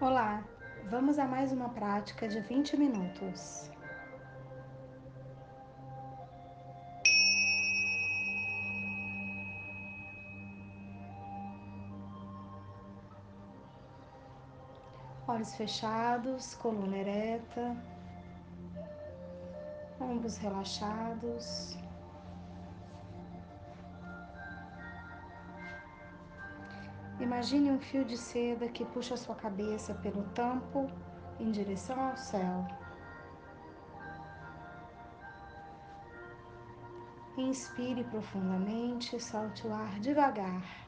Olá, vamos a mais uma prática de 20 minutos. Olhos fechados, coluna ereta, ombros relaxados. Imagine um fio de seda que puxa sua cabeça pelo tampo em direção ao céu. Inspire profundamente, solte o ar devagar.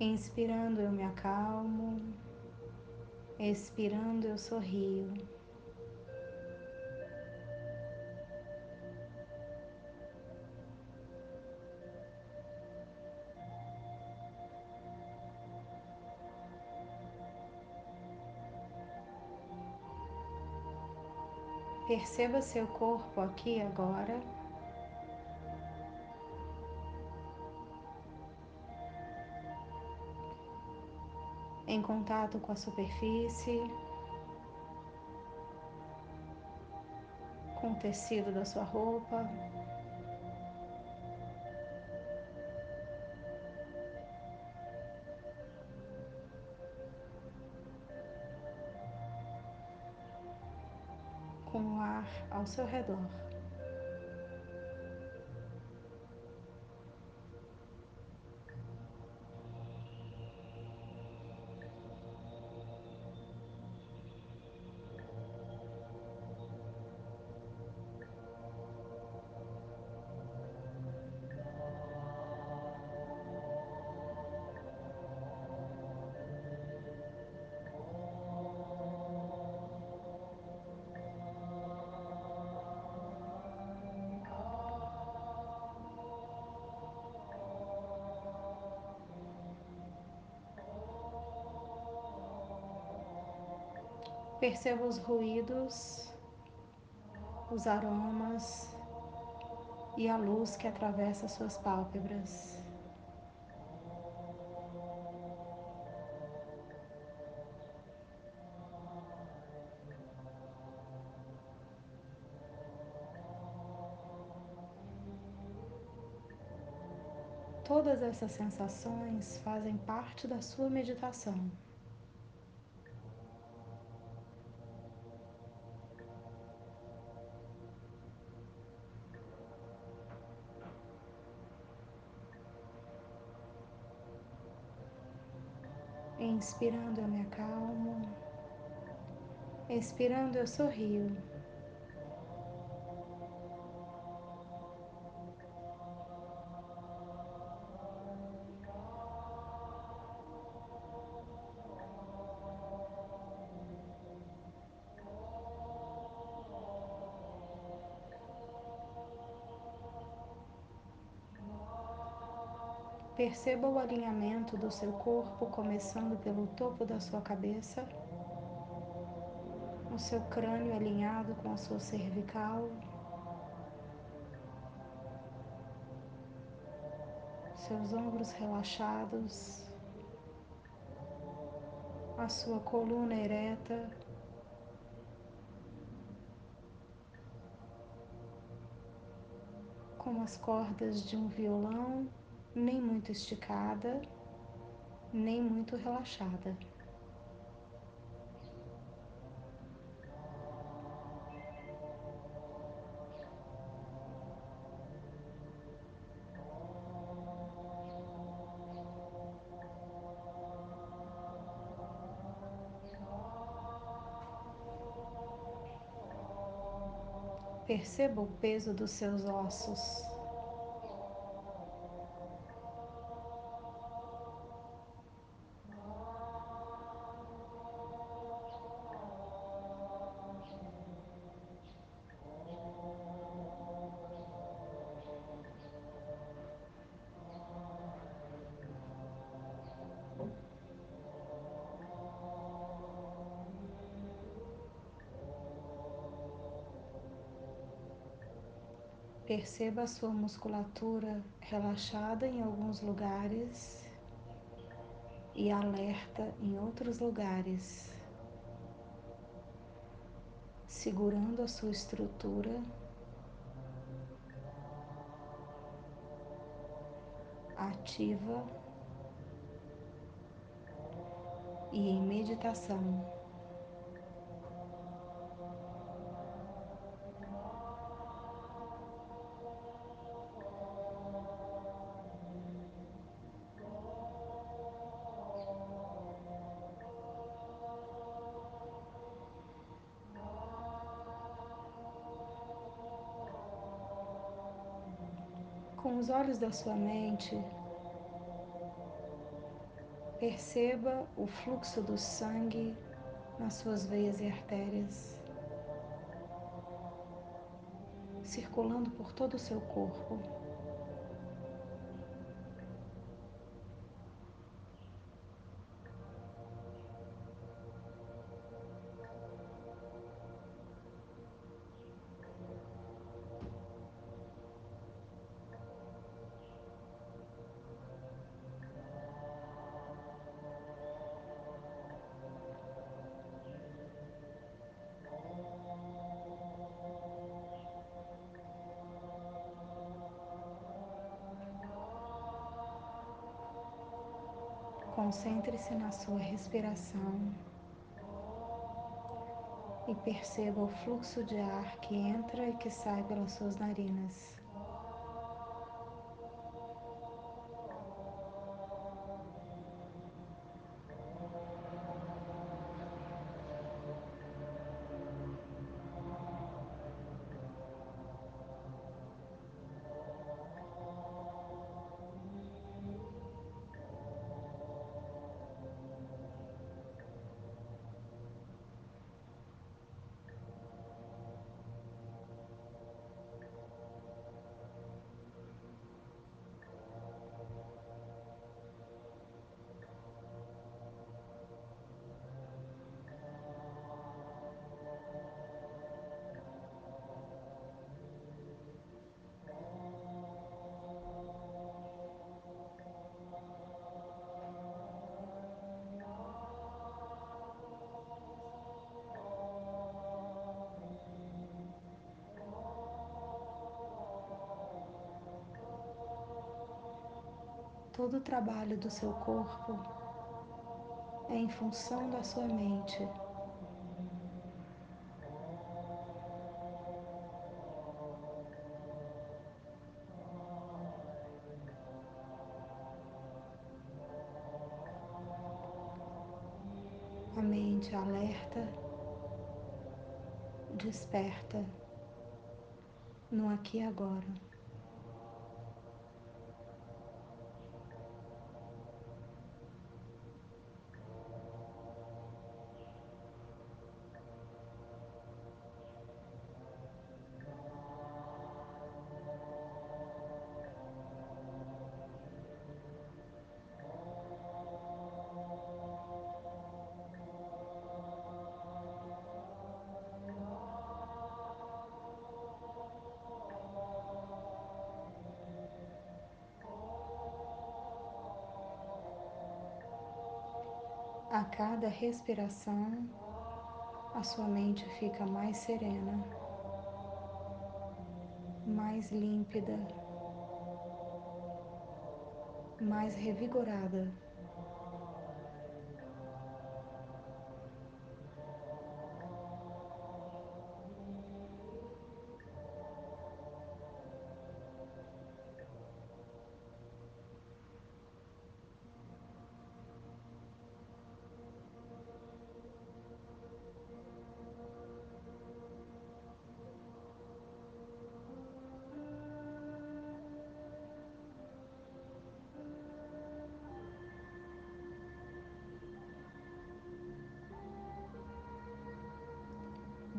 Inspirando, eu me acalmo. Expirando, eu sorrio. Perceba seu corpo aqui agora. Em contato com a superfície, com o tecido da sua roupa. Com o ar ao seu redor. Perceba os ruídos, os aromas e a luz que atravessa suas pálpebras. Todas essas sensações fazem parte da sua meditação. Inspirando, eu me acalmo. Expirando, eu sorrio. Perceba o alinhamento do seu corpo, começando pelo topo da sua cabeça, o seu crânio alinhado com a sua cervical, seus ombros relaxados, a sua coluna ereta. Como as cordas de um violão, nem muito esticada, nem muito relaxada. Perceba o peso dos seus ossos. Perceba a sua musculatura relaxada em alguns lugares e alerta em outros lugares, segurando a sua estrutura. Ativa e em meditação. Com os olhos da sua mente, perceba o fluxo do sangue nas suas veias e artérias, circulando por todo o seu corpo. Concentre-se na sua respiração e perceba o fluxo de ar que entra e que sai pelas suas narinas. Todo o trabalho do seu corpo é em função da sua mente. A mente alerta, desperta no aqui e agora. A cada respiração, a sua mente fica mais serena, mais límpida, mais revigorada.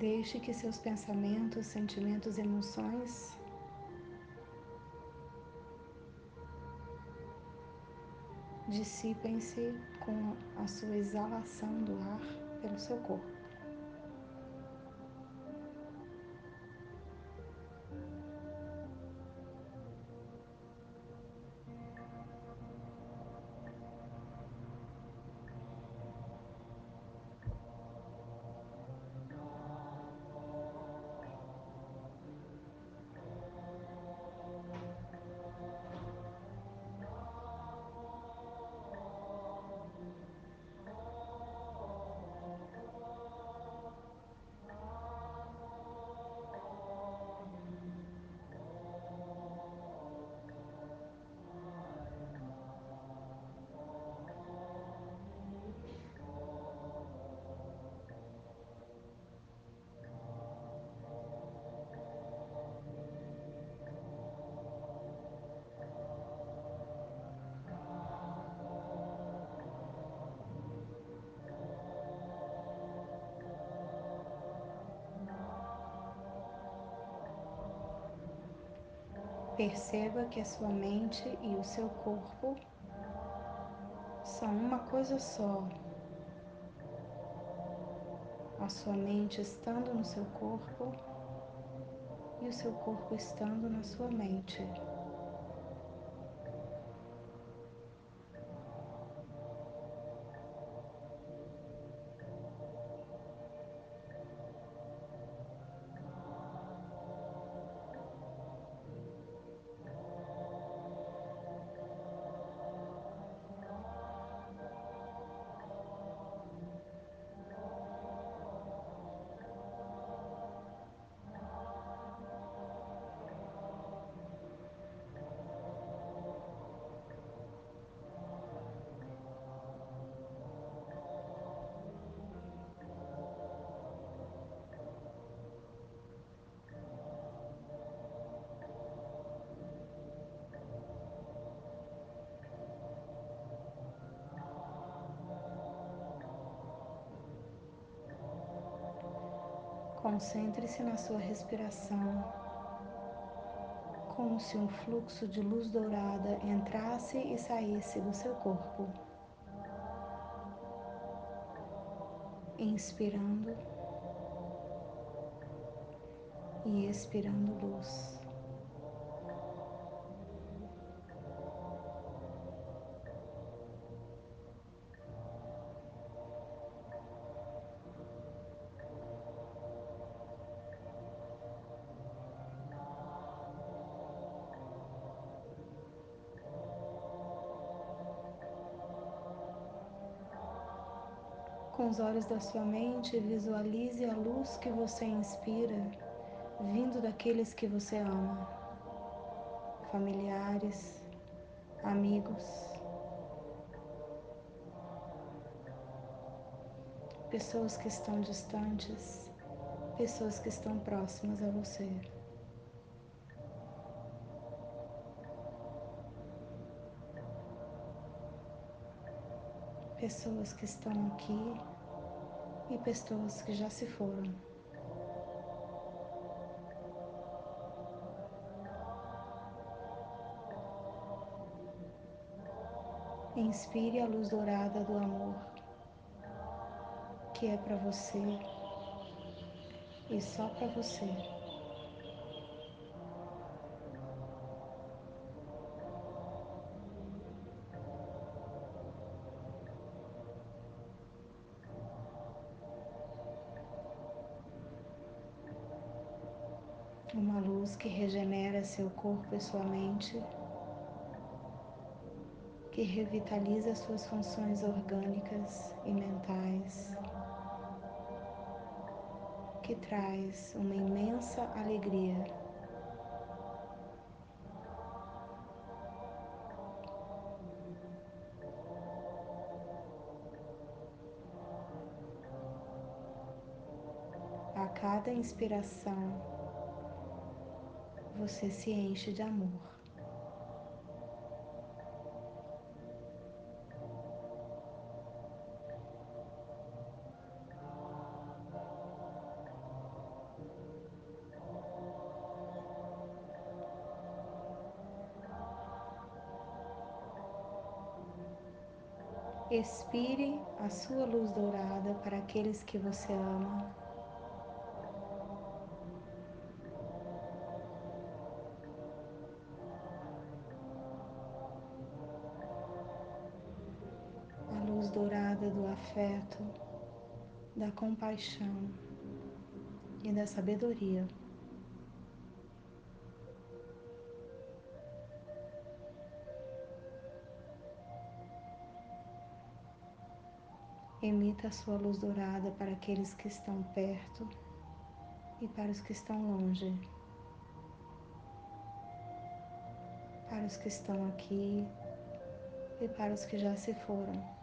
Deixe que seus pensamentos, sentimentos, emoções dissipem-se com a sua exalação do ar pelo seu corpo. Perceba que a sua mente e o seu corpo são uma coisa só. A sua mente estando no seu corpo e o seu corpo estando na sua mente. Concentre-se na sua respiração, como se um fluxo de luz dourada entrasse e saísse do seu corpo. Inspirando e expirando luz. Os olhos da sua mente, visualize a luz que você inspira vindo daqueles que você ama, familiares, amigos, pessoas que estão distantes, pessoas que estão próximas a você. pessoas que estão aqui e pessoas que já se foram. Inspire a luz dourada do amor que é para você e só para você. Corpo e sua mente, que revitaliza suas funções orgânicas e mentais, que traz uma imensa alegria. A cada inspiração, você se enche de amor. Expire a sua luz dourada para aqueles que você ama. Afeto, da compaixão e da sabedoria. Emita a sua luz dourada para aqueles que estão perto e para os que estão longe, para os que estão aqui e para os que já se foram.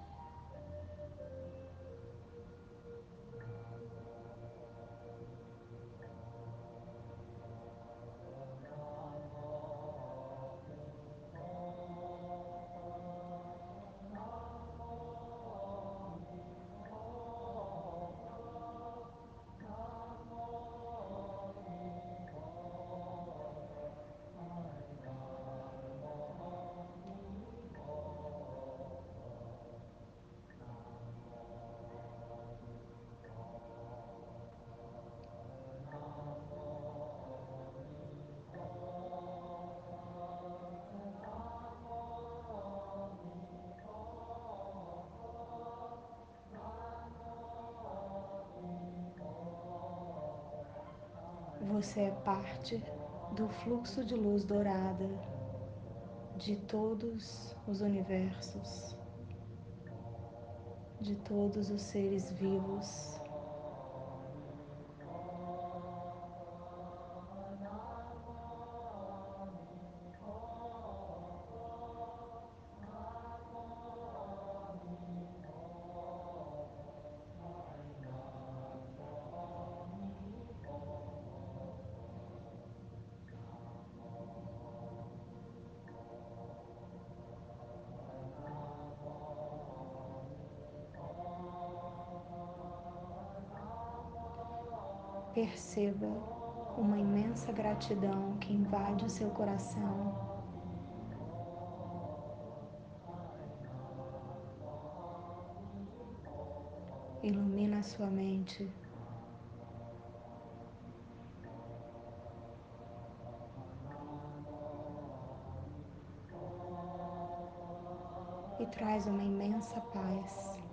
Você é parte do fluxo de luz dourada de todos os universos, de todos os seres vivos. Perceba uma imensa gratidão que invade o seu coração. Ilumina a sua mente. E traz uma imensa paz.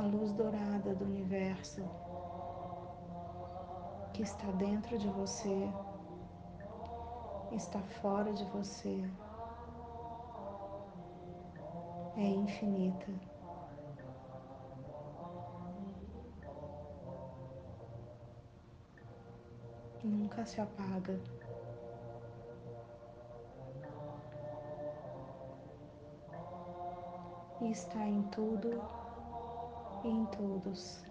A luz dourada do universo que está dentro de você, está fora de você, é infinita. Nunca se apaga. E está em tudo em todos.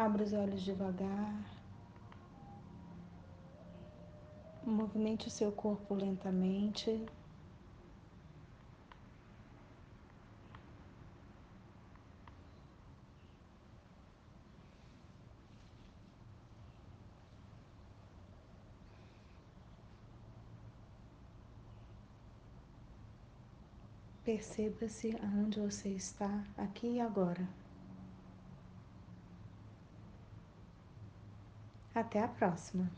Abra os olhos devagar. Movimente o seu corpo lentamente. Perceba-se aonde você está aqui e agora. Até a próxima!